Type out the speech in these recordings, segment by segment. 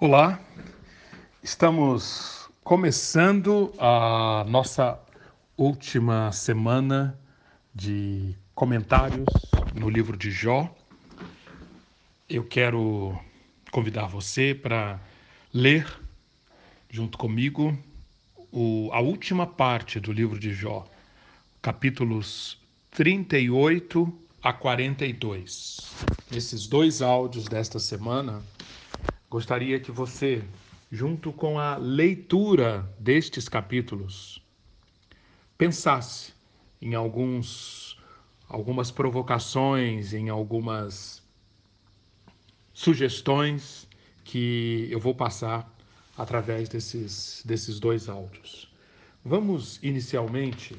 Olá, estamos começando a nossa última semana de comentários no livro de Jó. Eu quero convidar você para ler junto comigo o, a última parte do livro de Jó, capítulos 38 a 42. Esses dois áudios desta semana gostaria que você, junto com a leitura destes capítulos, pensasse em alguns algumas provocações, em algumas sugestões que eu vou passar através desses, desses dois áudios. Vamos inicialmente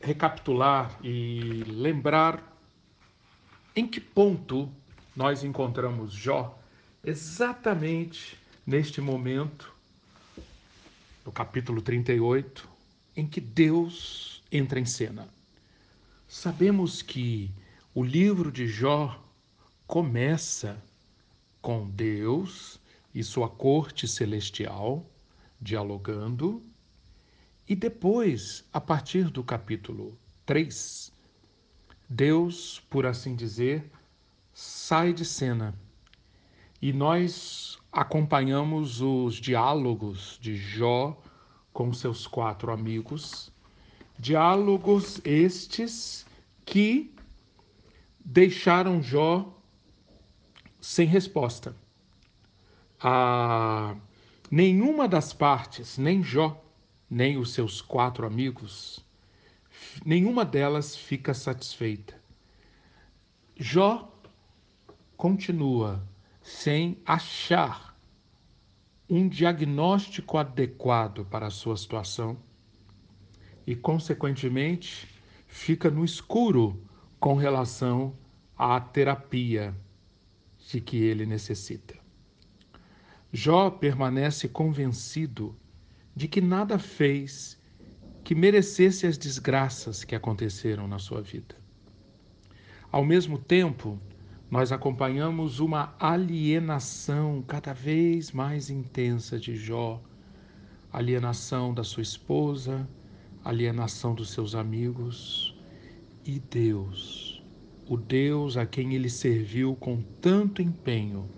recapitular e lembrar em que ponto nós encontramos Jó exatamente neste momento, no capítulo 38, em que Deus entra em cena. Sabemos que o livro de Jó começa com Deus e sua corte celestial dialogando, e depois, a partir do capítulo 3, Deus, por assim dizer, sai de cena e nós acompanhamos os diálogos de Jó com seus quatro amigos, diálogos estes que deixaram Jó sem resposta. A nenhuma das partes, nem Jó, nem os seus quatro amigos, nenhuma delas fica satisfeita. Jó continua sem achar um diagnóstico adequado para a sua situação e, consequentemente, fica no escuro com relação à terapia de que ele necessita. Jó permanece convencido de que nada fez que merecesse as desgraças que aconteceram na sua vida. Ao mesmo tempo, nós acompanhamos uma alienação cada vez mais intensa de Jó, alienação da sua esposa, alienação dos seus amigos e Deus, o Deus a quem ele serviu com tanto empenho,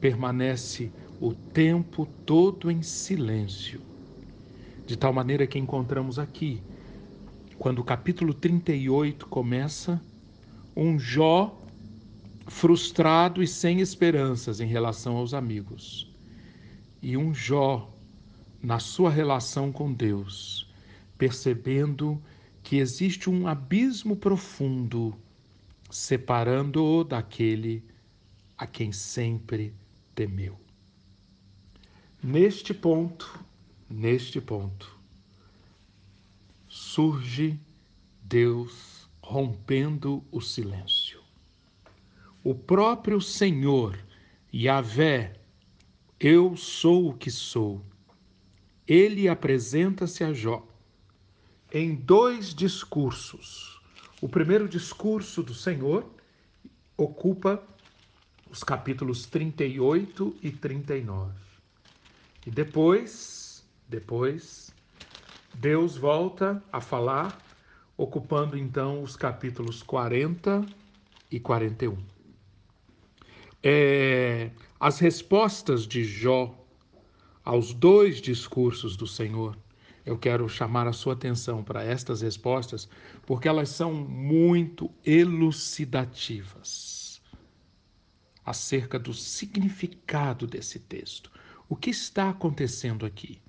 permanece o tempo todo em silêncio. De tal maneira que encontramos aqui, quando o capítulo 38 começa, um Jó frustrado e sem esperanças em relação aos amigos. E um Jó, na sua relação com Deus, percebendo que existe um abismo profundo separando-o daquele a quem sempre temeu. Neste ponto, neste ponto, surge Deus rompendo o silêncio o próprio Senhor, Yahvé, eu sou o que sou. Ele apresenta-se a Jó em dois discursos. O primeiro discurso do Senhor ocupa os capítulos 38 e 39. E depois, depois, Deus volta a falar, ocupando então os capítulos 40 e 41 é, as respostas de Jó aos dois discursos do Senhor. Eu quero chamar a sua atenção para estas respostas, porque elas são muito elucidativas acerca do significado desse texto. O que está acontecendo aqui?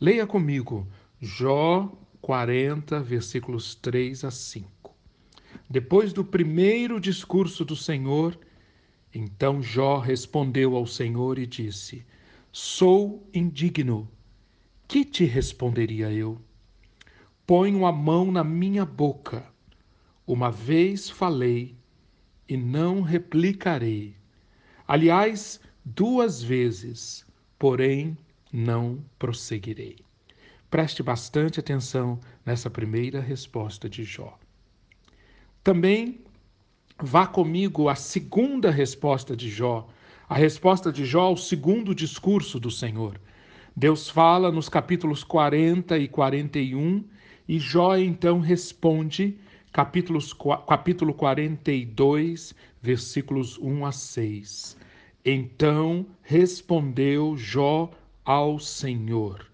Leia comigo Jó 40, versículos 3 a 5. Depois do primeiro discurso do Senhor, então Jó respondeu ao Senhor e disse: Sou indigno. Que te responderia eu? Ponho a mão na minha boca. Uma vez falei e não replicarei. Aliás, duas vezes, porém não prosseguirei. Preste bastante atenção nessa primeira resposta de Jó. Também Vá comigo à segunda resposta de Jó, A resposta de Jó ao segundo discurso do Senhor. Deus fala nos capítulos 40 e 41 e Jó então responde, capítulos, capítulo 42, versículos 1 a 6. Então respondeu Jó ao Senhor: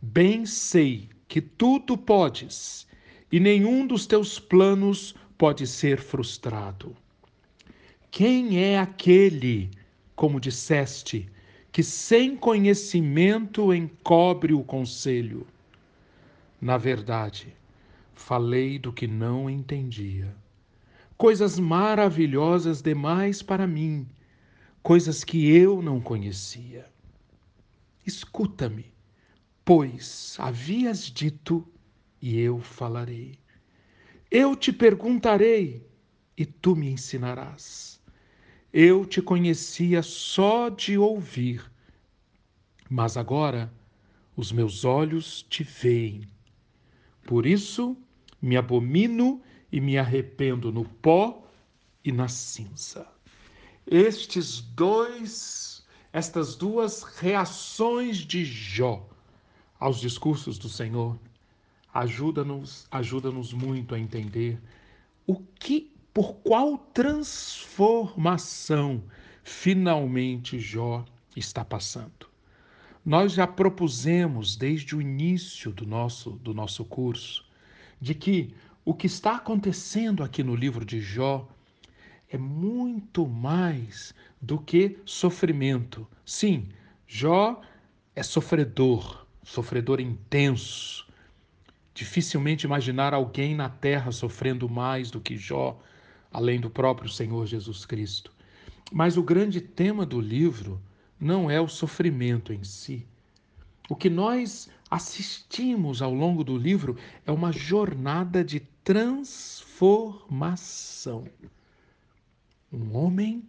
Bem sei que tudo podes, e nenhum dos teus planos pode ser frustrado. Quem é aquele, como disseste, que sem conhecimento encobre o conselho? Na verdade, falei do que não entendia. Coisas maravilhosas demais para mim, coisas que eu não conhecia. Escuta-me, pois havias dito e eu falarei. Eu te perguntarei e tu me ensinarás. Eu te conhecia só de ouvir, mas agora os meus olhos te veem. Por isso me abomino e me arrependo no pó e na cinza. Estes dois, estas duas reações de Jó aos discursos do Senhor ajuda-nos, ajuda-nos muito a entender o que, por qual transformação finalmente Jó está passando. Nós já propusemos desde o início do nosso, do nosso curso de que o que está acontecendo aqui no livro de Jó é muito mais do que sofrimento. Sim, Jó é sofredor, sofredor intenso. Dificilmente imaginar alguém na terra sofrendo mais do que Jó, além do próprio Senhor Jesus Cristo. Mas o grande tema do livro não é o sofrimento em si. O que nós assistimos ao longo do livro é uma jornada de transformação. Um homem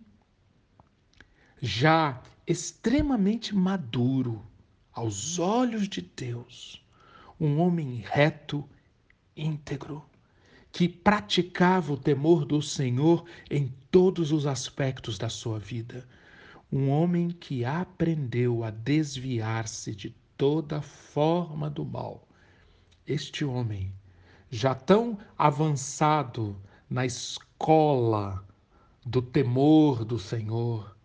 já extremamente maduro aos olhos de Deus, um homem reto, íntegro, que praticava o temor do Senhor em todos os aspectos da sua vida um homem que aprendeu a desviar-se de toda forma do mal. Este homem, já tão avançado na escola do temor do Senhor,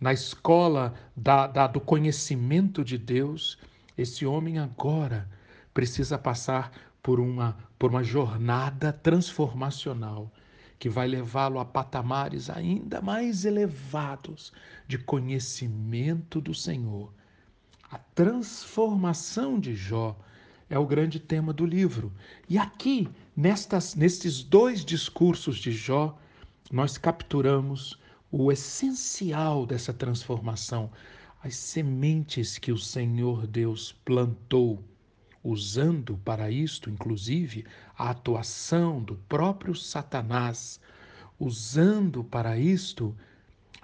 na escola da, da, do conhecimento de Deus, esse homem agora precisa passar por uma, por uma jornada transformacional que vai levá-lo a patamares ainda mais elevados de conhecimento do Senhor. A transformação de Jó é o grande tema do livro. E aqui, nestas, nestes dois discursos de Jó, nós capturamos o essencial dessa transformação, as sementes que o Senhor Deus plantou usando para isto, inclusive, a atuação do próprio Satanás, usando para isto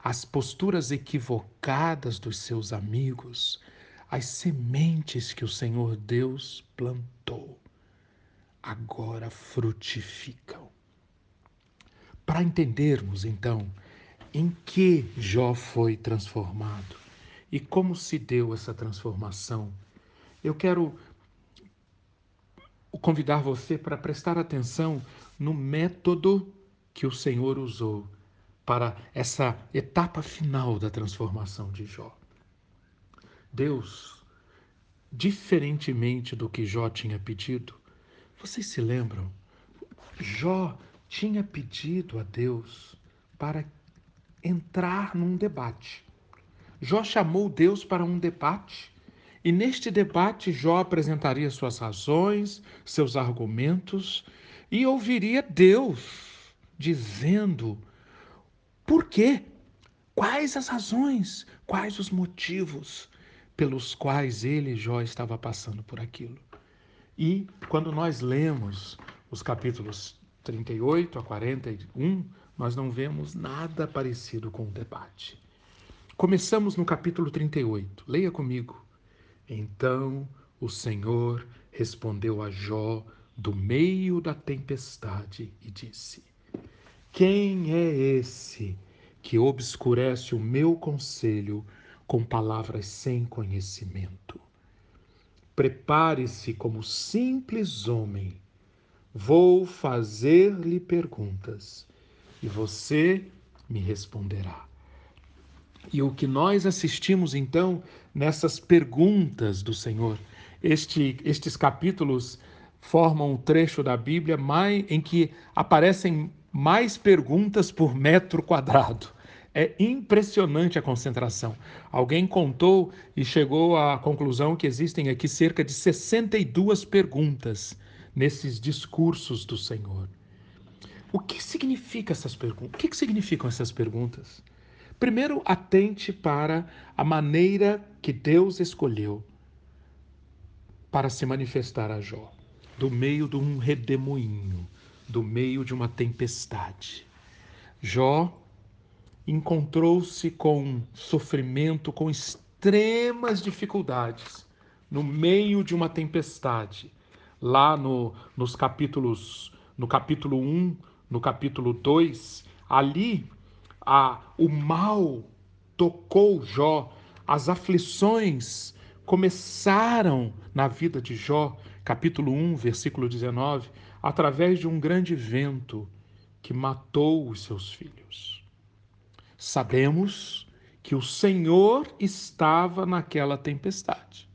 as posturas equivocadas dos seus amigos, as sementes que o Senhor Deus plantou, agora frutificam. Para entendermos, então, em que Jó foi transformado e como se deu essa transformação, eu quero convidar você para prestar atenção no método que o Senhor usou para essa etapa final da transformação de Jó. Deus, diferentemente do que Jó tinha pedido, vocês se lembram? Jó tinha pedido a Deus para entrar num debate. Jó chamou Deus para um debate e neste debate, Jó apresentaria suas razões, seus argumentos e ouviria Deus dizendo por quê, quais as razões, quais os motivos pelos quais ele, Jó, estava passando por aquilo. E quando nós lemos os capítulos 38 a 41, nós não vemos nada parecido com o debate. Começamos no capítulo 38. Leia comigo. Então o Senhor respondeu a Jó do meio da tempestade e disse: Quem é esse que obscurece o meu conselho com palavras sem conhecimento. Prepare-se como simples homem. Vou fazer-lhe perguntas e você me responderá. E o que nós assistimos então nessas perguntas do Senhor, este, estes capítulos formam um trecho da Bíblia mais, em que aparecem mais perguntas por metro quadrado. É impressionante a concentração. Alguém contou e chegou à conclusão que existem aqui cerca de 62 perguntas nesses discursos do Senhor. O que significa essas perguntas? O que significam essas perguntas? Primeiro, atente para a maneira que Deus escolheu para se manifestar a Jó, do meio de um redemoinho, do meio de uma tempestade. Jó encontrou-se com sofrimento, com extremas dificuldades, no meio de uma tempestade. Lá no, nos capítulos, no capítulo 1, no capítulo 2, ali a, o mal tocou Jó, as aflições começaram na vida de Jó, capítulo 1, versículo 19, através de um grande vento que matou os seus filhos. Sabemos que o Senhor estava naquela tempestade.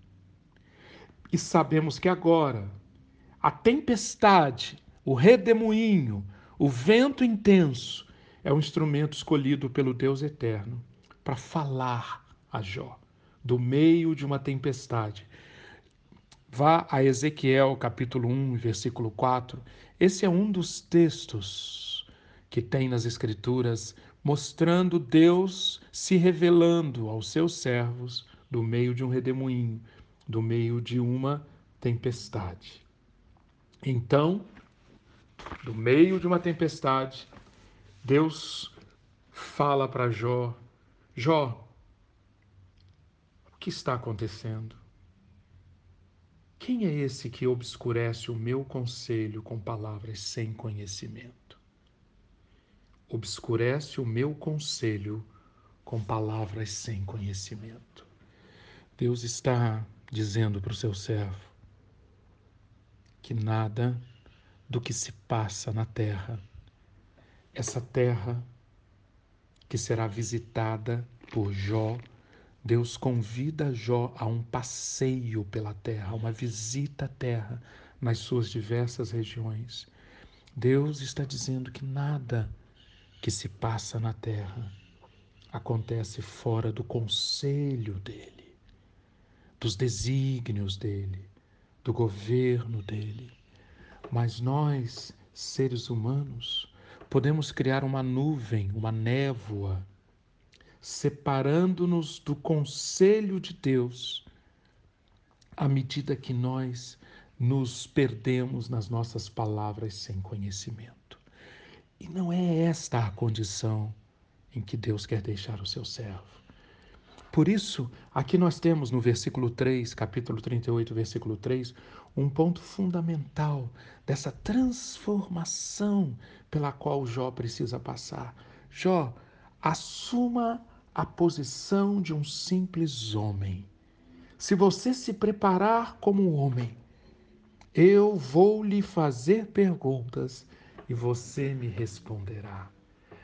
E sabemos que agora a tempestade, o redemoinho, o vento intenso é um instrumento escolhido pelo Deus eterno para falar a Jó do meio de uma tempestade. Vá a Ezequiel capítulo 1, versículo 4. Esse é um dos textos que tem nas Escrituras mostrando Deus se revelando aos seus servos do meio de um redemoinho, do meio de uma tempestade. Então, do meio de uma tempestade, Deus fala para Jó: Jó, o que está acontecendo? Quem é esse que obscurece o meu conselho com palavras sem conhecimento? Obscurece o meu conselho com palavras sem conhecimento. Deus está dizendo para o seu servo que nada do que se passa na terra essa terra que será visitada por Jó, Deus convida Jó a um passeio pela terra, uma visita à terra nas suas diversas regiões. Deus está dizendo que nada que se passa na terra acontece fora do conselho dele, dos desígnios dele, do governo dele. Mas nós, seres humanos, podemos criar uma nuvem, uma névoa, separando-nos do conselho de Deus, à medida que nós nos perdemos nas nossas palavras sem conhecimento. E não é esta a condição em que Deus quer deixar o seu servo. Por isso, aqui nós temos no versículo 3, capítulo 38, versículo 3, um ponto fundamental dessa transformação pela qual Jó precisa passar. Jó, assuma a posição de um simples homem. Se você se preparar como homem, eu vou lhe fazer perguntas e você me responderá.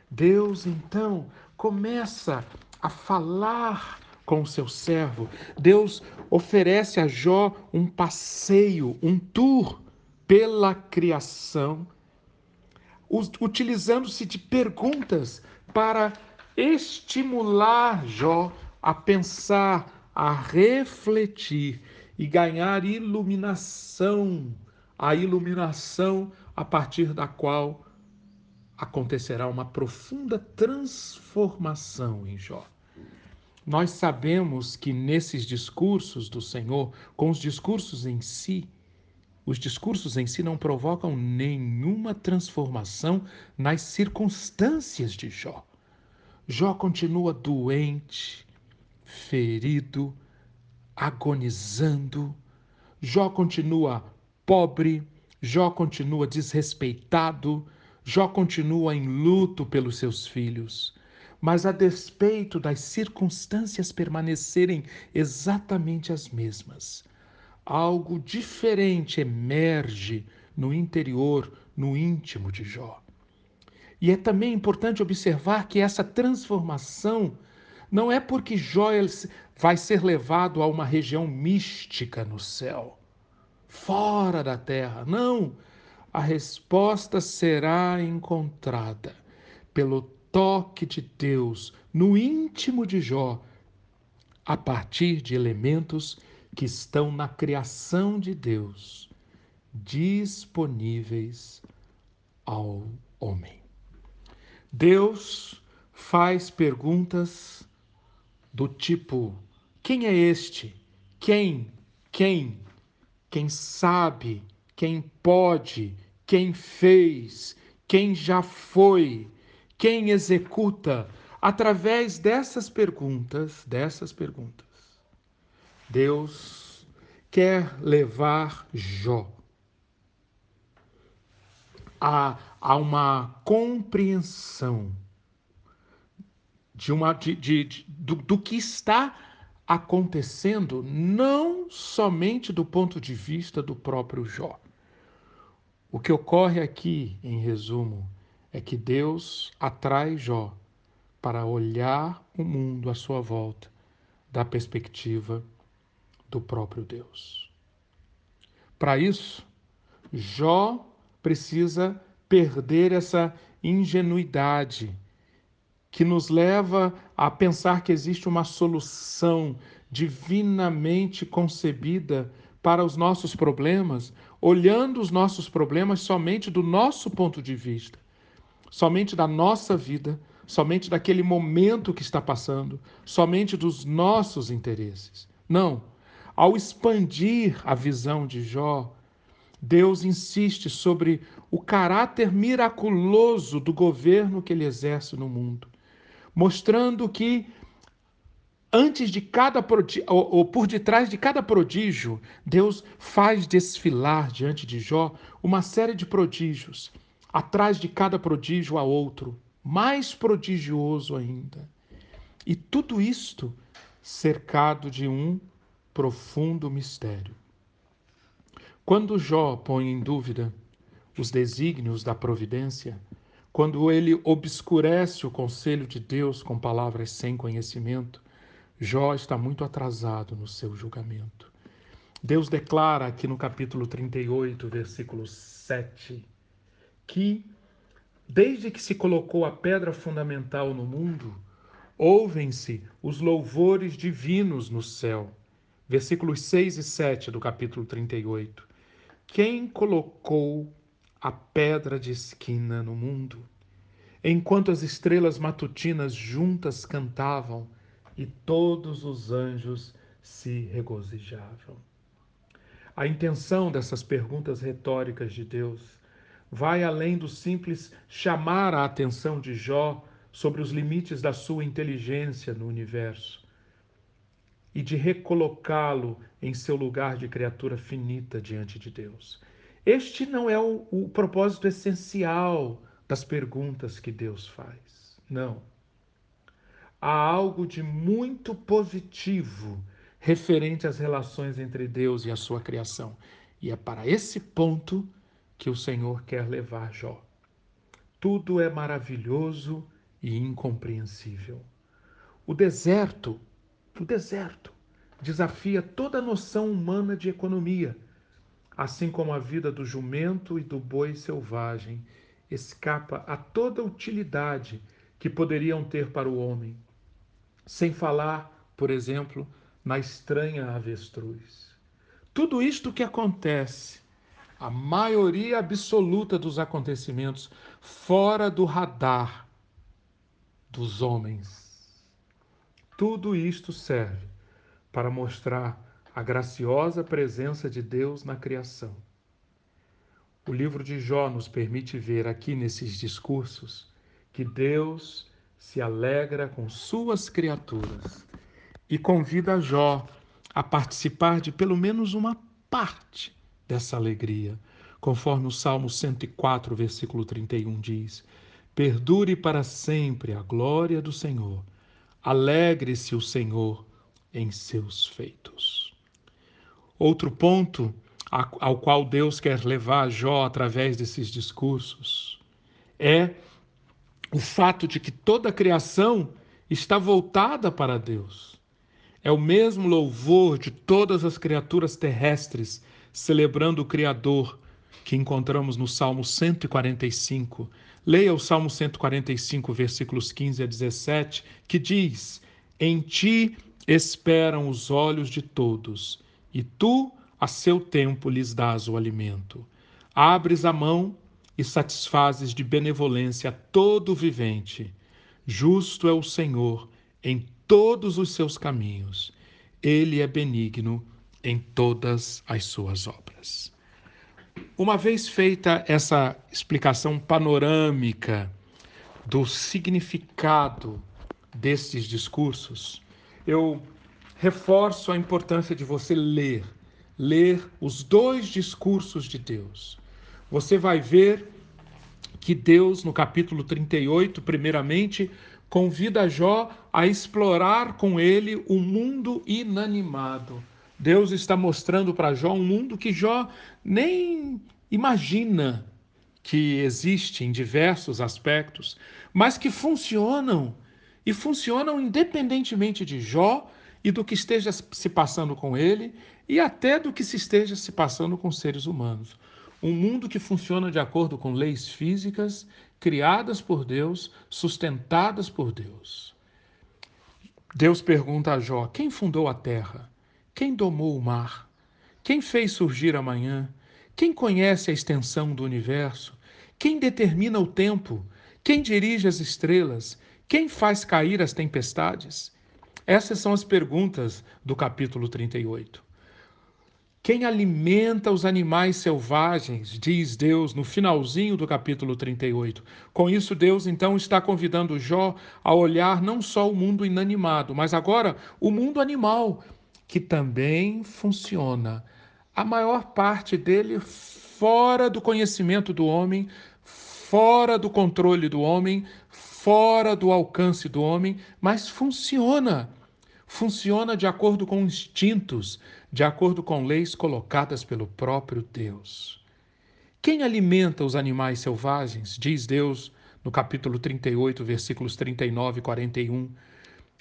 Deus então começa a falar com o seu servo. Deus oferece a Jó um passeio, um tour pela criação, utilizando-se de perguntas para estimular Jó a pensar, a refletir e ganhar iluminação, a iluminação a partir da qual acontecerá uma profunda transformação em Jó. Nós sabemos que nesses discursos do Senhor, com os discursos em si, os discursos em si não provocam nenhuma transformação nas circunstâncias de Jó. Jó continua doente, ferido, agonizando. Jó continua pobre, Jó continua desrespeitado, Jó continua em luto pelos seus filhos, mas a despeito das circunstâncias permanecerem exatamente as mesmas, algo diferente emerge no interior, no íntimo de Jó. E é também importante observar que essa transformação não é porque Jó vai ser levado a uma região mística no céu, fora da terra. Não! A resposta será encontrada pelo toque de Deus no íntimo de Jó, a partir de elementos que estão na criação de Deus, disponíveis ao homem. Deus faz perguntas do tipo: quem é este? Quem? Quem? Quem sabe? Quem pode? Quem fez? Quem já foi? Quem executa? Através dessas perguntas, dessas perguntas, Deus quer levar Jó a, a uma compreensão de uma, de, de, de do, do que está acontecendo, não somente do ponto de vista do próprio Jó. O que ocorre aqui, em resumo, é que Deus atrai Jó para olhar o mundo à sua volta da perspectiva do próprio Deus. Para isso, Jó precisa perder essa ingenuidade que nos leva a pensar que existe uma solução divinamente concebida para os nossos problemas, olhando os nossos problemas somente do nosso ponto de vista, somente da nossa vida, somente daquele momento que está passando, somente dos nossos interesses. Não. Ao expandir a visão de Jó, Deus insiste sobre o caráter miraculoso do governo que ele exerce no mundo mostrando que antes de cada prodígio, ou, ou, por detrás de cada prodígio, Deus faz desfilar diante de Jó uma série de prodígios. Atrás de cada prodígio há outro, mais prodigioso ainda. E tudo isto cercado de um profundo mistério. Quando Jó põe em dúvida os desígnios da providência, quando ele obscurece o conselho de Deus com palavras sem conhecimento, Jó está muito atrasado no seu julgamento. Deus declara aqui no capítulo 38, versículo 7, que desde que se colocou a pedra fundamental no mundo, ouvem-se os louvores divinos no céu. Versículos 6 e 7 do capítulo 38. Quem colocou a pedra de esquina no mundo, enquanto as estrelas matutinas juntas cantavam e todos os anjos se regozijavam. A intenção dessas perguntas retóricas de Deus vai além do simples chamar a atenção de Jó sobre os limites da sua inteligência no universo e de recolocá-lo em seu lugar de criatura finita diante de Deus. Este não é o, o propósito essencial das perguntas que Deus faz. Não. Há algo de muito positivo referente às relações entre Deus e a sua criação. E é para esse ponto que o Senhor quer levar Jó. Tudo é maravilhoso e incompreensível. O deserto, o deserto, desafia toda a noção humana de economia assim como a vida do jumento e do boi selvagem escapa a toda utilidade que poderiam ter para o homem, sem falar, por exemplo, na estranha avestruz. Tudo isto que acontece, a maioria absoluta dos acontecimentos fora do radar dos homens. Tudo isto serve para mostrar a graciosa presença de Deus na criação. O livro de Jó nos permite ver aqui nesses discursos que Deus se alegra com suas criaturas e convida Jó a participar de pelo menos uma parte dessa alegria, conforme o Salmo 104, versículo 31 diz: Perdure para sempre a glória do Senhor. Alegre-se o Senhor em seus feitos. Outro ponto ao qual Deus quer levar Jó através desses discursos é o fato de que toda a criação está voltada para Deus. É o mesmo louvor de todas as criaturas terrestres celebrando o Criador que encontramos no Salmo 145. Leia o Salmo 145, versículos 15 a 17, que diz: Em ti esperam os olhos de todos, e tu, a seu tempo, lhes dás o alimento. Abres a mão e satisfazes de benevolência todo vivente. Justo é o Senhor em todos os seus caminhos. Ele é benigno em todas as suas obras. Uma vez feita essa explicação panorâmica do significado destes discursos, eu reforço a importância de você ler, ler os dois discursos de Deus. Você vai ver que Deus, no capítulo 38, primeiramente, convida Jó a explorar com ele o mundo inanimado. Deus está mostrando para Jó um mundo que Jó nem imagina que existe em diversos aspectos, mas que funcionam e funcionam independentemente de Jó e do que esteja se passando com ele e até do que se esteja se passando com seres humanos. Um mundo que funciona de acordo com leis físicas criadas por Deus, sustentadas por Deus. Deus pergunta a Jó: quem fundou a terra? Quem domou o mar? Quem fez surgir amanhã? Quem conhece a extensão do universo? Quem determina o tempo? Quem dirige as estrelas? Quem faz cair as tempestades? Essas são as perguntas do capítulo 38. Quem alimenta os animais selvagens, diz Deus no finalzinho do capítulo 38. Com isso, Deus então está convidando Jó a olhar não só o mundo inanimado, mas agora o mundo animal, que também funciona. A maior parte dele fora do conhecimento do homem, fora do controle do homem, fora do alcance do homem, mas funciona. Funciona de acordo com instintos, de acordo com leis colocadas pelo próprio Deus. Quem alimenta os animais selvagens? Diz Deus no capítulo 38, versículos 39 e 41.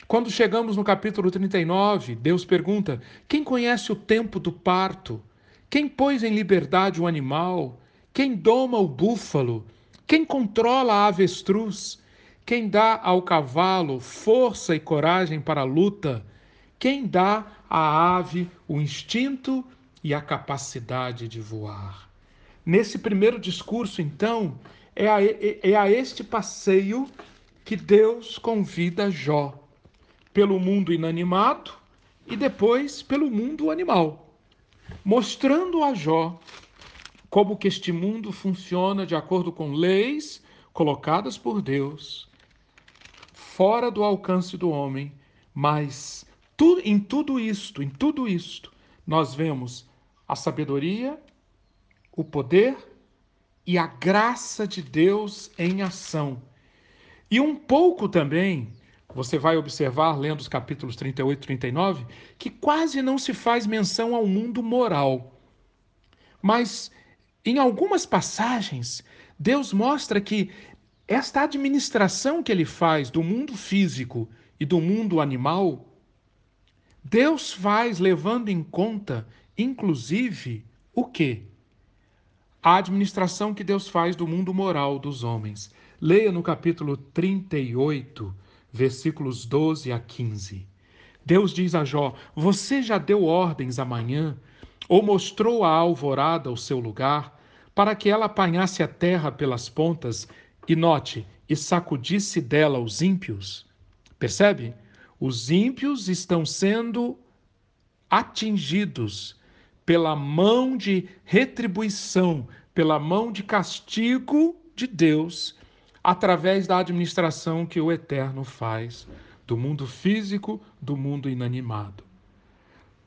Quando chegamos no capítulo 39, Deus pergunta: Quem conhece o tempo do parto? Quem pôs em liberdade o animal? Quem doma o búfalo? Quem controla a avestruz? Quem dá ao cavalo força e coragem para a luta? Quem dá à ave o instinto e a capacidade de voar? Nesse primeiro discurso, então, é a, é a este passeio que Deus convida Jó, pelo mundo inanimado e depois pelo mundo animal, mostrando a Jó como que este mundo funciona de acordo com leis colocadas por Deus, fora do alcance do homem, mas tu, em tudo isto, em tudo isto, nós vemos a sabedoria, o poder e a graça de Deus em ação. E um pouco também, você vai observar, lendo os capítulos 38 e 39, que quase não se faz menção ao mundo moral. Mas em algumas passagens, Deus mostra que esta administração que ele faz do mundo físico e do mundo animal, Deus faz levando em conta, inclusive, o quê? A administração que Deus faz do mundo moral dos homens. Leia no capítulo 38, versículos 12 a 15. Deus diz a Jó: Você já deu ordens amanhã, ou mostrou a alvorada o seu lugar, para que ela apanhasse a terra pelas pontas e note, e sacudisse dela os ímpios. Percebe? Os ímpios estão sendo atingidos pela mão de retribuição, pela mão de castigo de Deus, através da administração que o Eterno faz do mundo físico, do mundo inanimado.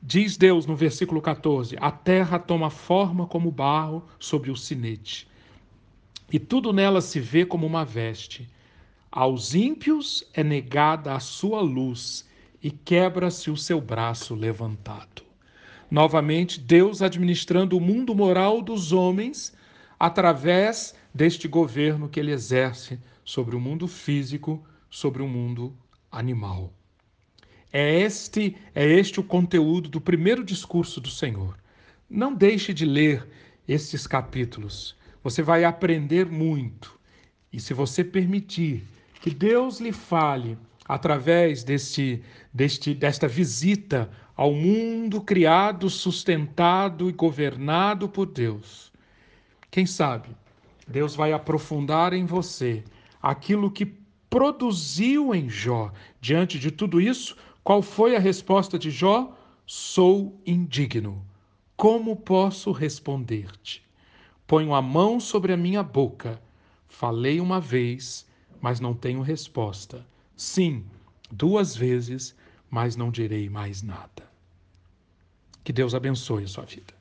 Diz Deus no versículo 14: A terra toma forma como barro sobre o sinete. E tudo nela se vê como uma veste. Aos ímpios é negada a sua luz e quebra-se o seu braço levantado. Novamente, Deus administrando o mundo moral dos homens através deste governo que ele exerce sobre o mundo físico, sobre o mundo animal. É este, é este o conteúdo do primeiro discurso do Senhor. Não deixe de ler estes capítulos. Você vai aprender muito. E se você permitir que Deus lhe fale através deste, deste, desta visita ao mundo criado, sustentado e governado por Deus, quem sabe Deus vai aprofundar em você aquilo que produziu em Jó. Diante de tudo isso, qual foi a resposta de Jó? Sou indigno. Como posso responder-te? Ponho a mão sobre a minha boca. Falei uma vez, mas não tenho resposta. Sim, duas vezes, mas não direi mais nada. Que Deus abençoe a sua vida.